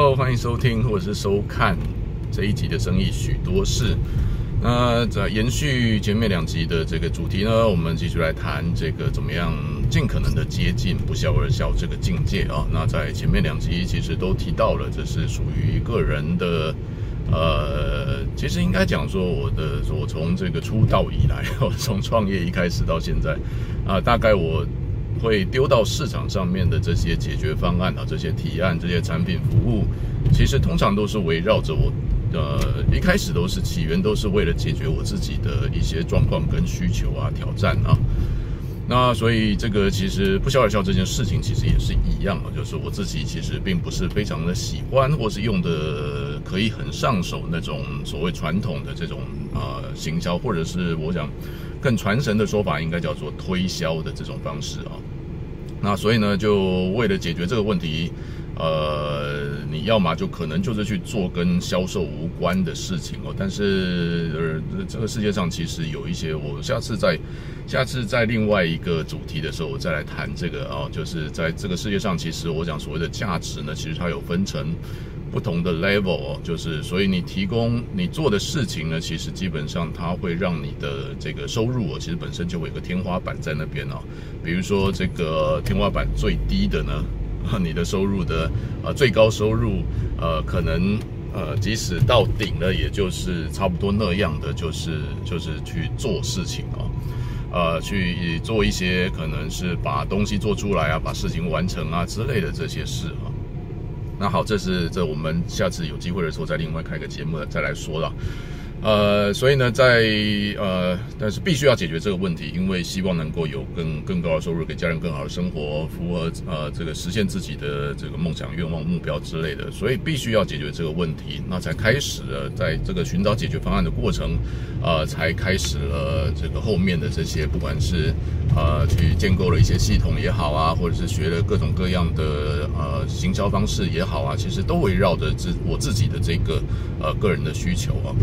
好欢迎收听或者是收看这一集的生意许多事。那在延续前面两集的这个主题呢，我们继续来谈这个怎么样尽可能的接近不笑而笑这个境界啊。那在前面两集其实都提到了，这是属于个人的。呃，其实应该讲说，我的我从这个出道以来，我 从创业一开始到现在，啊、大概我。会丢到市场上面的这些解决方案啊，这些提案、这些产品服务，其实通常都是围绕着我，呃，一开始都是起源，都是为了解决我自己的一些状况跟需求啊、挑战啊。那所以这个其实不笑而笑这件事情，其实也是一样啊，就是我自己其实并不是非常的喜欢，或是用的可以很上手那种所谓传统的这种啊、呃、行销，或者是我想。更传神的说法应该叫做推销的这种方式啊，那所以呢，就为了解决这个问题，呃，你要么就可能就是去做跟销售无关的事情哦。但是呃，这个世界上其实有一些，我下次在下次在另外一个主题的时候，我再来谈这个哦，就是在这个世界上，其实我讲所谓的价值呢，其实它有分成。不同的 level，就是所以你提供你做的事情呢，其实基本上它会让你的这个收入哦，其实本身就会有个天花板在那边哦。比如说这个天花板最低的呢，你的收入的呃最高收入呃可能呃即使到顶了，也就是差不多那样的，就是就是去做事情哦，呃去做一些可能是把东西做出来啊，把事情完成啊之类的这些事哈。那好，这是这我们下次有机会的时候再另外开个节目再来说了。呃，所以呢，在呃，但是必须要解决这个问题，因为希望能够有更更高的收入，给家人更好的生活，符合呃这个实现自己的这个梦想、愿望、目标之类的，所以必须要解决这个问题，那才开始了在这个寻找解决方案的过程，呃，才开始了这个后面的这些，不管是呃去建构了一些系统也好啊，或者是学了各种各样的呃行销方式也好啊，其实都围绕着自我自己的这个呃个人的需求啊。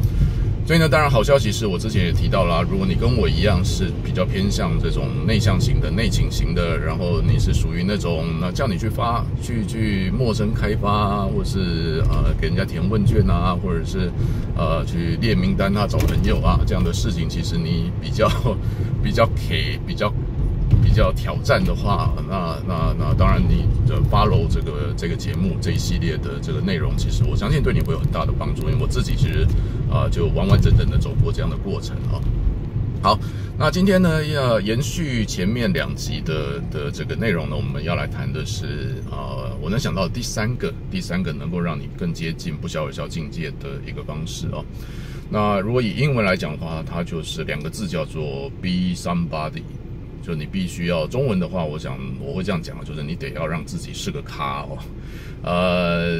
所以呢，当然好消息是我之前也提到了，如果你跟我一样是比较偏向这种内向型的、内倾型的，然后你是属于那种那叫你去发、去去陌生开发，或者是呃给人家填问卷啊，或者是呃去列名单啊、找朋友啊这样的事情，其实你比较 比较给比较。比较挑战的话，那那那当然，你的 follow 这个这个节目这一系列的这个内容，其实我相信对你会有很大的帮助，因为我自己其实啊、就完完整整的走过这样的过程啊。好，那今天呢要延续前面两集的的这个内容呢，我们要来谈的是啊、我能想到第三个第三个能够让你更接近不销而销境界的一个方式啊。那如果以英文来讲的话，它就是两个字叫做 be somebody。就你必须要中文的话，我想我会这样讲，就是你得要让自己是个咖哦。呃，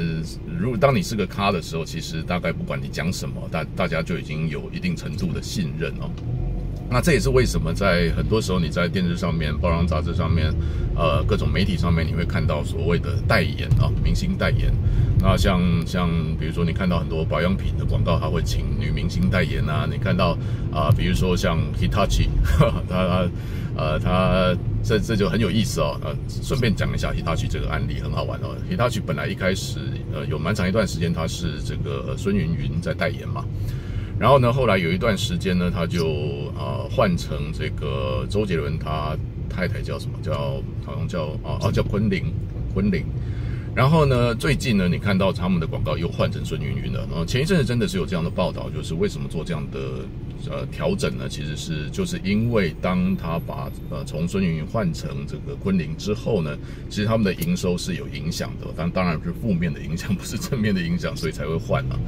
如果当你是个咖的时候，其实大概不管你讲什么，大大家就已经有一定程度的信任哦。那这也是为什么在很多时候你在电视上面、报章杂志上面、呃各种媒体上面，你会看到所谓的代言啊，明星代言。那像像比如说你看到很多保养品的广告，他会请女明星代言啊。你看到啊、比如说像 Hitachi，他。呃，他这这就很有意思哦。呃，顺便讲一下喜大举这个案例很好玩哦。喜大举本来一开始呃有蛮长一段时间他是这个孙云云在代言嘛，然后呢，后来有一段时间呢，他就呃换成这个周杰伦他太太叫什么？叫好像叫啊哦叫昆凌昆凌。然后呢，最近呢，你看到他们的广告又换成孙云云了。然后前一阵子真的是有这样的报道，就是为什么做这样的呃调整呢？其实是就是因为当他把呃从孙云云换成这个昆凌之后呢，其实他们的营收是有影响的，但当然是负面的影响，不是正面的影响，所以才会换啊。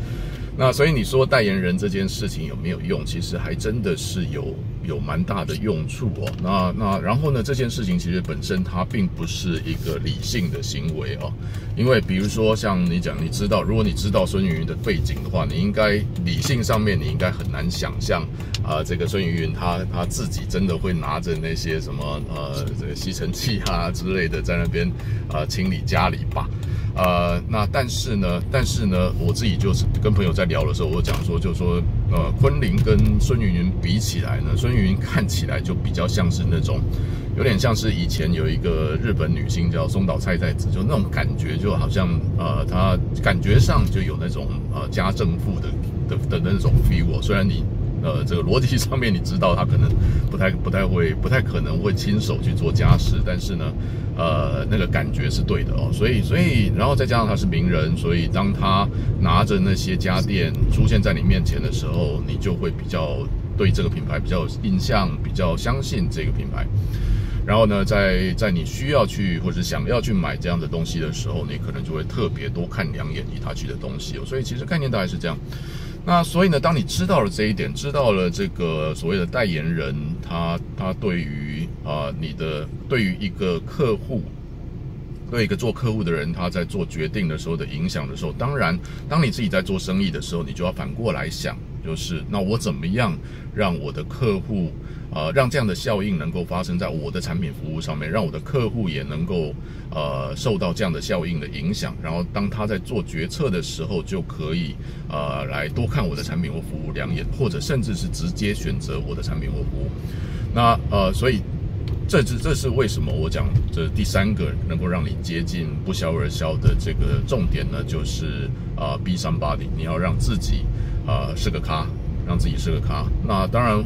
那所以你说代言人这件事情有没有用？其实还真的是有有蛮大的用处哦。那那然后呢，这件事情其实本身它并不是一个理性的行为哦。因为比如说像你讲，你知道，如果你知道孙云云的背景的话，你应该理性上面你应该很难想象啊，这个孙云云他他自己真的会拿着那些什么呃这个吸尘器啊之类的在那边啊清理家里吧。呃，那但是呢，但是呢，我自己就是跟朋友在聊的时候，我讲说，就说，呃，昆凌跟孙芸芸比起来呢，孙芸芸看起来就比较像是那种，有点像是以前有一个日本女星叫松岛菜菜子，就那种感觉，就好像呃，她感觉上就有那种呃家政妇的的的那种 feel。虽然你。呃，这个逻辑 上面你知道他可能不太不太会不太可能会亲手去做家事，但是呢，呃，那个感觉是对的哦。所以所以然后再加上他是名人，所以当他拿着那些家电出现在你面前的时候，你就会比较对这个品牌比较印象，比较相信这个品牌。然后呢，在在你需要去或者想要去买这样的东西的时候，你可能就会特别多看两眼 Hitachi 的东西。所以其实概念大概是这样。那所以呢，当你知道了这一点，知道了这个所谓的代言人，他他对于啊、你的对于一个客户，对一个做客户的人，他在做决定的时候的影响的时候，当然，当你自己在做生意的时候，你就要反过来想，就是那我怎么样让我的客户。呃，让这样的效应能够发生在我的产品服务上面，让我的客户也能够呃受到这样的效应的影响，然后当他在做决策的时候，就可以呃来多看我的产品或服务两眼，或者甚至是直接选择我的产品或服务。那呃，所以这是这是为什么我讲这第三个能够让你接近不销而销的这个重点呢？就是啊、呃，be somebody，你要让自己、呃、是个咖，让自己是个咖。那当然。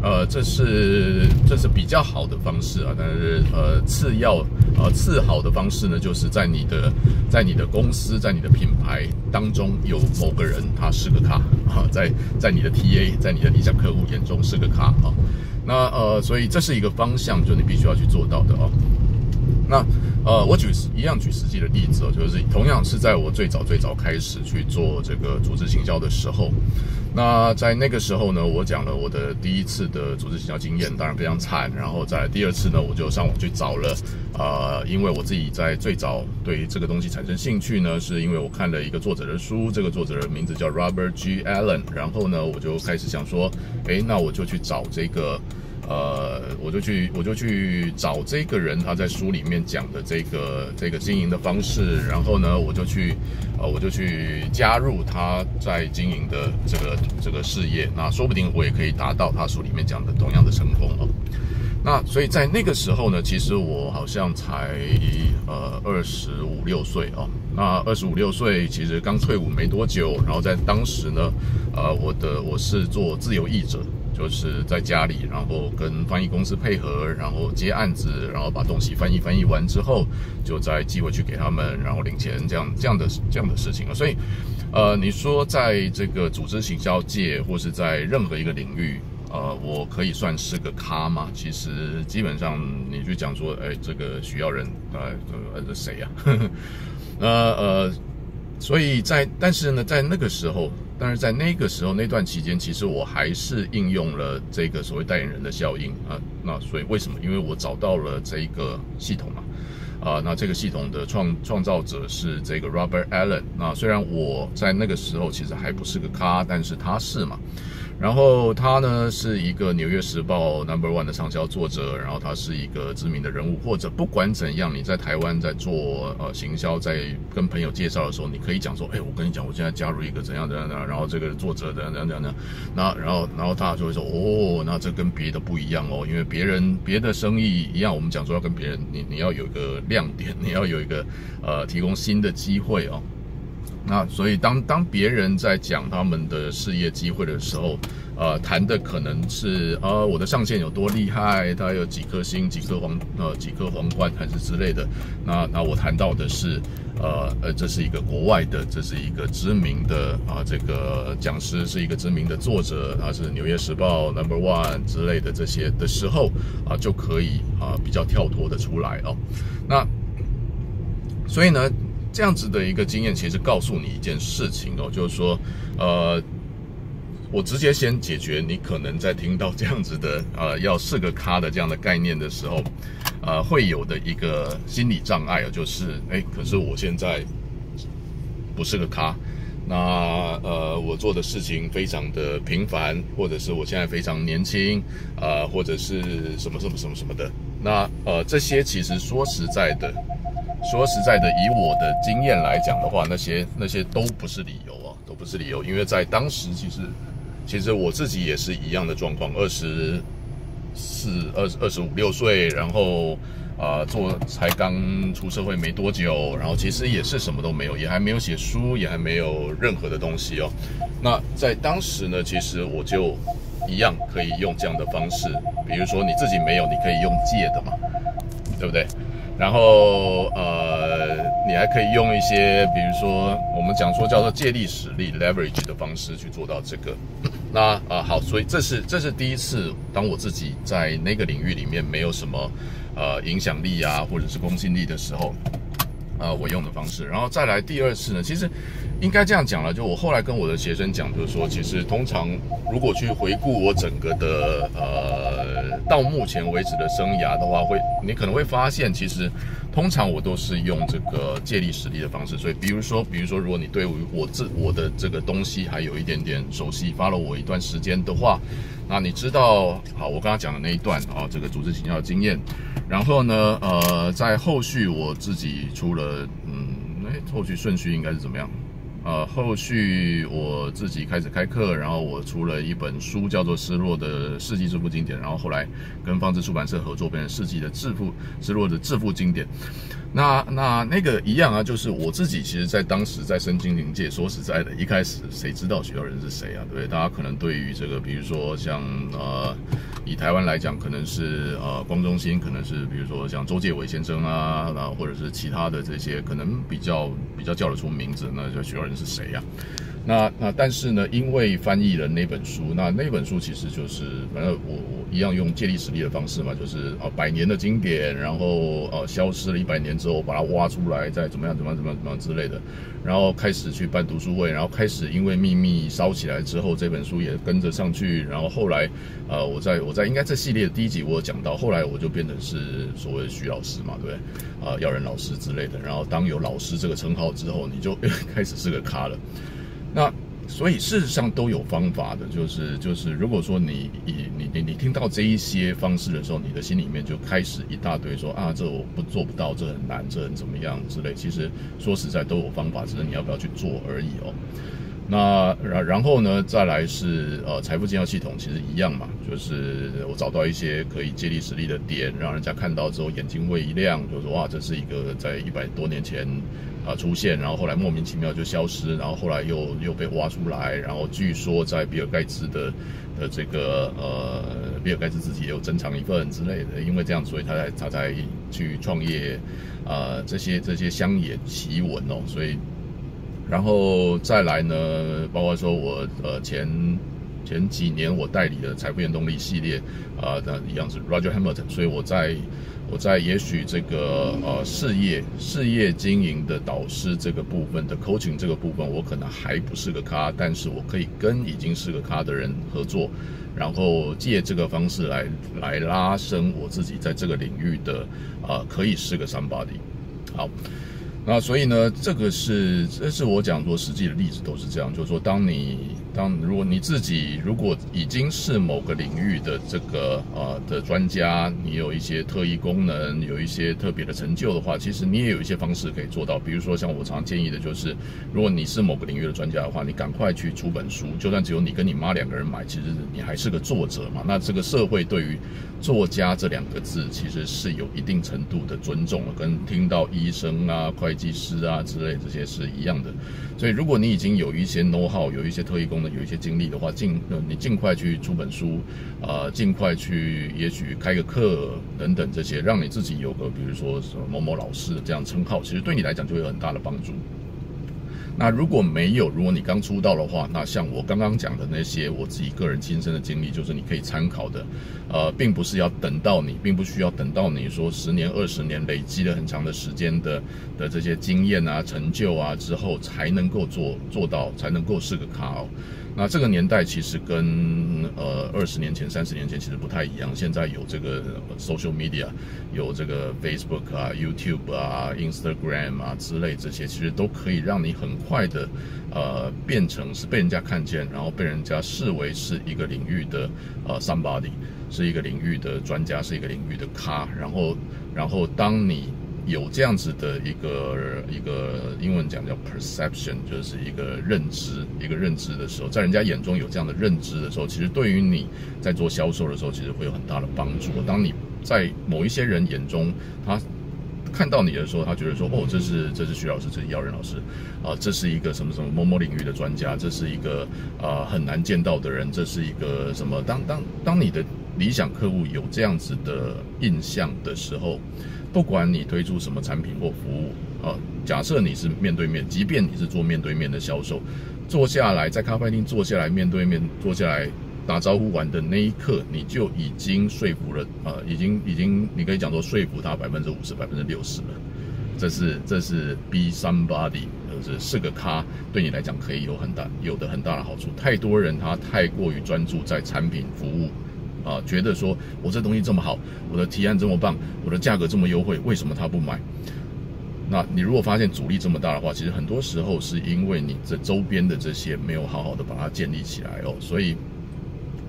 呃，这是这是比较好的方式啊，但是呃，次要呃次好的方式呢，就是在你的在你的公司在你的品牌当中有某个人他是个咖啊，在在你的 TA 在你的理想客户眼中是个咖啊，那呃，所以这是一个方向，就你必须要去做到的哦。那呃，我举一样举实际的例子，就是同样是在我最早最早开始去做这个组织行销的时候。那在那个时候呢，我讲了我的第一次的组织行销经验，当然非常惨。然后在第二次呢，我就上网去找了，呃，因为我自己在最早对这个东西产生兴趣呢，是因为我看了一个作者的书，这个作者的名字叫 Robert G. Allen。然后呢，我就开始想说，诶，那我就去找这个。呃，我就去，我就去找这个人，他在书里面讲的这个这个经营的方式，然后呢，我就去，呃，我就去加入他在经营的这个这个事业，那说不定我也可以达到他书里面讲的同样的成功哦。那所以在那个时候呢，其实我好像才呃二十五六岁哦。那二十五六岁其实刚退伍没多久，然后在当时呢，呃，我的我是做自由译者。就是在家里，然后跟翻译公司配合，然后接案子，然后把东西翻译翻译完之后，就再寄回去给他们，然后领钱，这样这样的这样的事情啊。所以，呃，你说在这个组织行销界，或是在任何一个领域，呃，我可以算是个咖吗？其实基本上，你去讲说，哎，这个需要人，呃，呃，这谁呀？呃呃，所以在但是呢，在那个时候。但是在那个时候那段期间，其实我还是应用了这个所谓代言人的效应啊。那所以为什么？因为我找到了这个系统嘛。啊，那这个系统的创创造者是这个 Robert Allen。那虽然我在那个时候其实还不是个咖，但是他是嘛。然后他呢是一个《纽约时报》Number One 的畅销作者，然后他是一个知名的人物，或者不管怎样，你在台湾在做呃行销，在跟朋友介绍的时候，你可以讲说，哎，我跟你讲，我现在加入一个怎样怎样的，然后这个作者怎样怎样怎样，那然后然后大家就会说，哦，那这跟别的不一样哦，因为别人别的生意一样，我们讲说要跟别人，你你要有一个亮点，你要有一个呃提供新的机会哦。那所以当当别人在讲他们的事业机会的时候，呃，谈的可能是呃我的上线有多厉害，他有几颗星、几颗皇呃几颗皇冠还是之类的。那那我谈到的是，呃呃，这是一个国外的，这是一个知名的啊、这个讲师是一个知名的作者，他是《纽约时报》Number One 之类的这些的时候啊、就可以啊、比较跳脱的出来哦。那所以呢？这样子的一个经验，其实告诉你一件事情哦，就是说，呃，我直接先解决你可能在听到这样子的，呃，要是个咖的这样的概念的时候，呃，会有的一个心理障碍啊，就是，哎，可是我现在不是个咖，那呃，我做的事情非常的平凡，或者是我现在非常年轻，呃，或者是什么什么什么什么的，那呃，这些其实说实在的。说实在的，以我的经验来讲的话，那些那些都不是理由啊，都不是理由。因为在当时，其实其实我自己也是一样的状况，二十四、二二十五六岁，然后啊、做才刚出社会没多久，然后其实也是什么都没有，也还没有写书，也还没有任何的东西哦。那在当时呢，其实我就一样可以用这样的方式，比如说你自己没有，你可以用借的嘛，对不对？然后呃，你还可以用一些，比如说我们讲说叫做借力使力 （leverage） 的方式去做到这个。那啊、呃、好，所以这是这是第一次，当我自己在那个领域里面没有什么呃影响力啊，或者是公信力的时候。呃，我用的方式，然后再来第二次呢，其实应该这样讲了，就我后来跟我的学生讲，就是说，其实通常如果去回顾我整个的呃到目前为止的生涯的话，会你可能会发现，其实通常我都是用这个借力使力的方式。所以，比如说，比如说，如果你对于我这我的这个东西还有一点点熟悉，follow 我一段时间的话，那你知道，好，我刚刚讲的那一段啊，这个组织行销的经验。然后呢，呃，在后续我自己出了，嗯，哎后续顺序应该是怎么样？呃，后续我自己开始开课，然后我出了一本书，叫做《失落的世纪致富经典》，然后后来跟方志出版社合作，变成《世纪的致富失落的致富经典》。那那那个一样啊，就是我自己其实，在当时在身经灵界，说实在的，一开始谁知道许多人是谁啊？对不对？大家可能对于这个，比如说像呃。以台湾来讲，可能是呃光中心，可能是比如说像周介伟先生啊，然后或者是其他的这些，可能比较比较叫得出名字，那就许多人是谁呀？那那但是呢，因为翻译了那本书，那那本书其实就是反正我我一样用借力使力的方式嘛，就是啊百年的经典，然后呃消失了一百年之后把它挖出来，再怎么样怎么样怎么样之类的，然后开始去办读书会，然后开始因为秘密烧起来之后，这本书也跟着上去，然后后来呃我在我在应该这系列的第一集我有讲到，后来我就变成是所谓的徐老师嘛，对不对？啊、呃，耀仁老师之类的，然后当有老师这个称号之后，你就 开始是个咖了。那所以事实上都有方法的，就是就是，如果说你你你你你听到这一些方式的时候，你的心里面就开始一大堆说啊，这我不做不到，这很难，这很怎么样之类。其实说实在都有方法，只是你要不要去做而已哦。那然然后呢，再来是呃财富经销系统，其实一样嘛，就是我找到一些可以借力使力的点，让人家看到之后眼睛会一亮，就说哇，这是一个在一百多年前啊、出现，然后后来莫名其妙就消失，然后后来又又被挖出来，然后据说在比尔盖茨的的这个呃比尔盖茨自己也有珍藏一份之类的，因为这样，所以他才他才去创业啊、这些这些乡野奇闻哦，所以。然后再来呢，包括说我呃前前几年我代理的财富原动力系列啊，那、一样是 Roger Hamilton，所以我在我在也许这个呃事业事业经营的导师这个部分的 coaching 这个部分，我可能还不是个咖，但是我可以跟已经是个咖的人合作，然后借这个方式来来拉升我自己在这个领域的啊、可以是个 somebody，好。那所以呢，这个是这是我讲说实际的例子都是这样，就是说，当你当如果你自己如果已经是某个领域的这个呃的专家，你有一些特异功能，有一些特别的成就的话，其实你也有一些方式可以做到。比如说，像我常建议的就是，如果你是某个领域的专家的话，你赶快去出本书，就算只有你跟你妈两个人买，其实你还是个作者嘛。那这个社会对于作家这两个字，其实是有一定程度的尊重了，跟听到医生啊、会技师啊之类这些是一样的，所以如果你已经有一些 know how，有一些特异功能，有一些经历的话，尽你尽快去出本书，啊、尽快去，也许开个课等等这些，让你自己有个比如说什么某某老师的这样称号，其实对你来讲就会有很大的帮助。那如果没有，如果你刚出道的话，那像我刚刚讲的那些我自己个人亲身的经历，就是你可以参考的，呃，并不是要等到你，并不需要等到你说十年、二十年累积了很长的时间的的这些经验啊、成就啊之后，才能够做做到，才能够是个咖哦。那这个年代其实跟呃二十年前、三十年前其实不太一样。现在有这个 social media，有这个 Facebook 啊、YouTube 啊、Instagram 啊之类这些，其实都可以让你很快的呃变成是被人家看见，然后被人家视为是一个领域的呃 somebody，是一个领域的专家，是一个领域的咖。然后，然后当你有这样子的一个一个英文讲叫 perception，就是一个认知，一个认知的时候，在人家眼中有这样的认知的时候，其实对于你在做销售的时候，其实会有很大的帮助。当你在某一些人眼中，他看到你的时候，他觉得说，哦，这是这是徐老师，这是耀仁老师，啊，这是一个什么什么某某领域的专家，这是一个啊很难见到的人，这是一个什么？当当当你的理想客户有这样子的印象的时候，不管你推出什么产品或服务，啊，假设你是面对面，即便你是做面对面的销售，坐下来在咖啡厅坐下来面对面坐下来。打招呼完的那一刻，你就已经说服了，呃，已经已经，你可以讲说说服他百分之五十、百分之六十了。这是这是 be somebody，就是是个咖，对你来讲可以有很大有的很大的好处。太多人他太过于专注在产品服务，啊、觉得说我这东西这么好，我的提案这么棒，我的价格这么优惠，为什么他不买？那你如果发现阻力这么大的话，其实很多时候是因为你这周边的这些没有好好的把它建立起来哦，所以。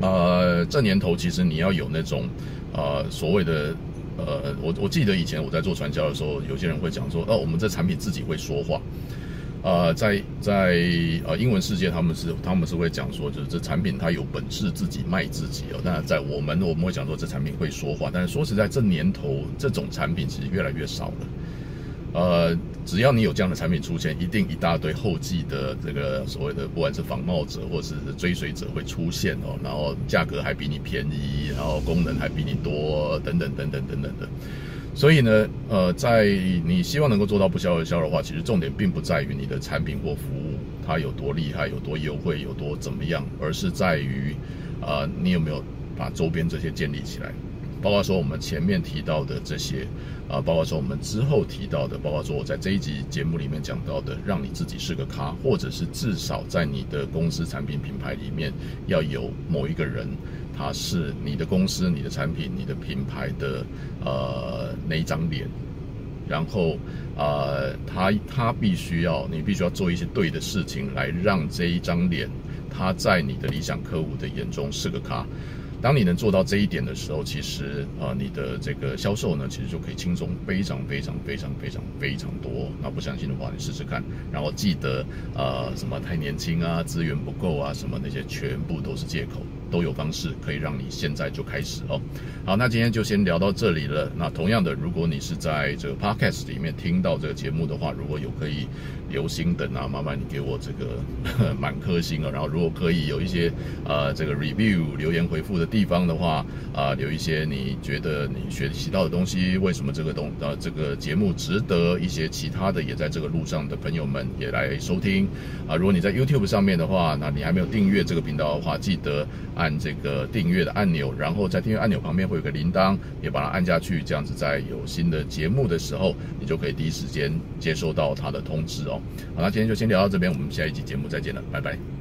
呃，这年头其实你要有那种，呃，所谓的，呃，我我记得以前我在做传销的时候，有些人会讲说，哦，我们这产品自己会说话，呃，在在呃英文世界他们是他们是会讲说，就是这产品它有本事自己卖自己哦。那在我们我们会讲说这产品会说话，但是说实在，这年头这种产品其实越来越少了。呃，只要你有这样的产品出现，一定一大堆后继的这个所谓的，不管是仿冒者或者是追随者会出现哦，然后价格还比你便宜，然后功能还比你多，等等等等等等的。所以呢，呃，在你希望能够做到不销而销的话，其实重点并不在于你的产品或服务它有多厉害、有多优惠、有多怎么样，而是在于，啊、你有没有把周边这些建立起来。包括说我们前面提到的这些，啊，包括说我们之后提到的，包括说我在这一集节目里面讲到的，让你自己是个咖，或者是至少在你的公司产品品牌里面要有某一个人，他是你的公司、你的产品、你的品牌的呃那一张脸，然后呃他他必须要你必须要做一些对的事情，来让这一张脸他在你的理想客户的眼中是个咖。当你能做到这一点的时候，其实啊、呃，你的这个销售呢，其实就可以轻松非常非常非常非常非常多。那不相信的话，你试试看。然后记得啊、什么太年轻啊，资源不够啊，什么那些全部都是借口。都有方式可以让你现在就开始哦。好，那今天就先聊到这里了。那同样的，如果你是在这个 podcast 里面听到这个节目的话，如果有可以流星等啊，麻烦你给我这个 满颗星啊。然后如果可以有一些呃这个 review 留言回复的地方的话啊，留一些你觉得你学习到的东西，为什么这个东呃这个节目值得一些其他的也在这个路上的朋友们也来收听啊。如果你在 YouTube 上面的话，那你还没有订阅这个频道的话，记得。按这个订阅的按钮，然后在订阅按钮旁边会有个铃铛，也把它按下去，这样子在有新的节目的时候，你就可以第一时间接收到它的通知哦。好，那今天就先聊到这边，我们下一集节目再见了，拜拜。